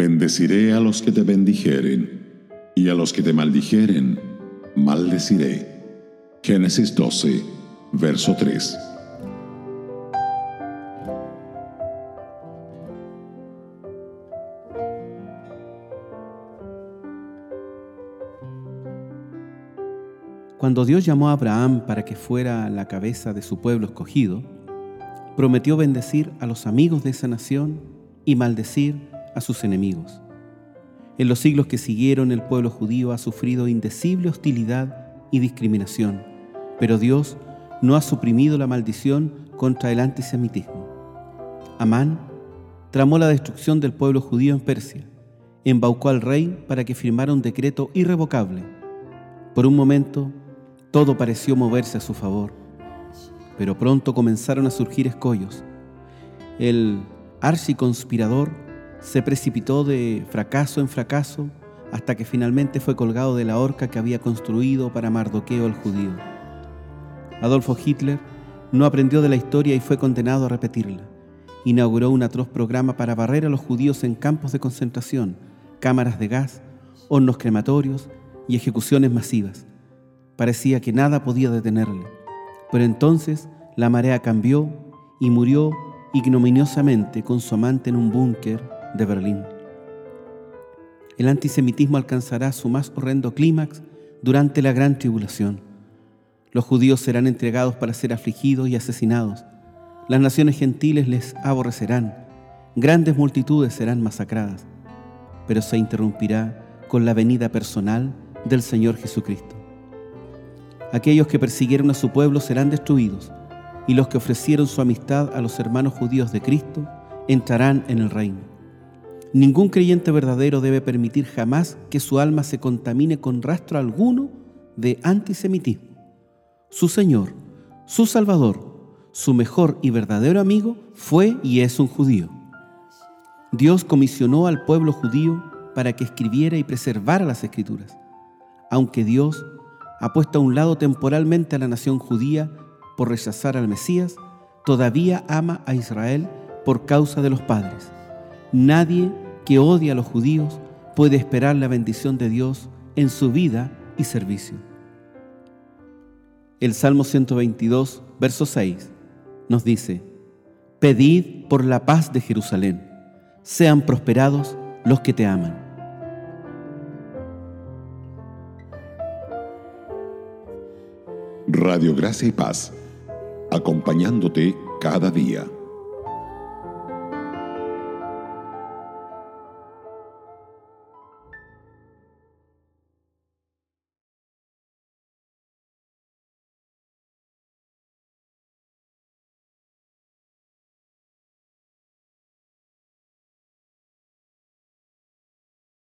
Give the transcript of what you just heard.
Bendeciré a los que te bendijeren, y a los que te maldijeren, maldeciré. Génesis 12, verso 3. Cuando Dios llamó a Abraham para que fuera la cabeza de su pueblo escogido, prometió bendecir a los amigos de esa nación y maldecir a sus enemigos. En los siglos que siguieron el pueblo judío ha sufrido indecible hostilidad y discriminación, pero Dios no ha suprimido la maldición contra el antisemitismo. Amán tramó la destrucción del pueblo judío en Persia, embaucó al rey para que firmara un decreto irrevocable. Por un momento, todo pareció moverse a su favor, pero pronto comenzaron a surgir escollos. El archiconspirador se precipitó de fracaso en fracaso hasta que finalmente fue colgado de la horca que había construido para Mardoqueo el judío. Adolfo Hitler no aprendió de la historia y fue condenado a repetirla. Inauguró un atroz programa para barrer a los judíos en campos de concentración, cámaras de gas, hornos crematorios y ejecuciones masivas. Parecía que nada podía detenerle. Pero entonces la marea cambió y murió ignominiosamente con su amante en un búnker de Berlín. El antisemitismo alcanzará su más horrendo clímax durante la gran tribulación. Los judíos serán entregados para ser afligidos y asesinados. Las naciones gentiles les aborrecerán. Grandes multitudes serán masacradas. Pero se interrumpirá con la venida personal del Señor Jesucristo. Aquellos que persiguieron a su pueblo serán destruidos, y los que ofrecieron su amistad a los hermanos judíos de Cristo entrarán en el reino. Ningún creyente verdadero debe permitir jamás que su alma se contamine con rastro alguno de antisemitismo. Su Señor, su Salvador, su mejor y verdadero amigo fue y es un judío. Dios comisionó al pueblo judío para que escribiera y preservara las escrituras, aunque Dios ha puesto a un lado temporalmente a la nación judía por rechazar al Mesías, todavía ama a Israel por causa de los padres. Nadie que odia a los judíos puede esperar la bendición de Dios en su vida y servicio. El Salmo 122, verso 6, nos dice, Pedid por la paz de Jerusalén, sean prosperados los que te aman. Radio Gracia y Paz, acompañándote cada día.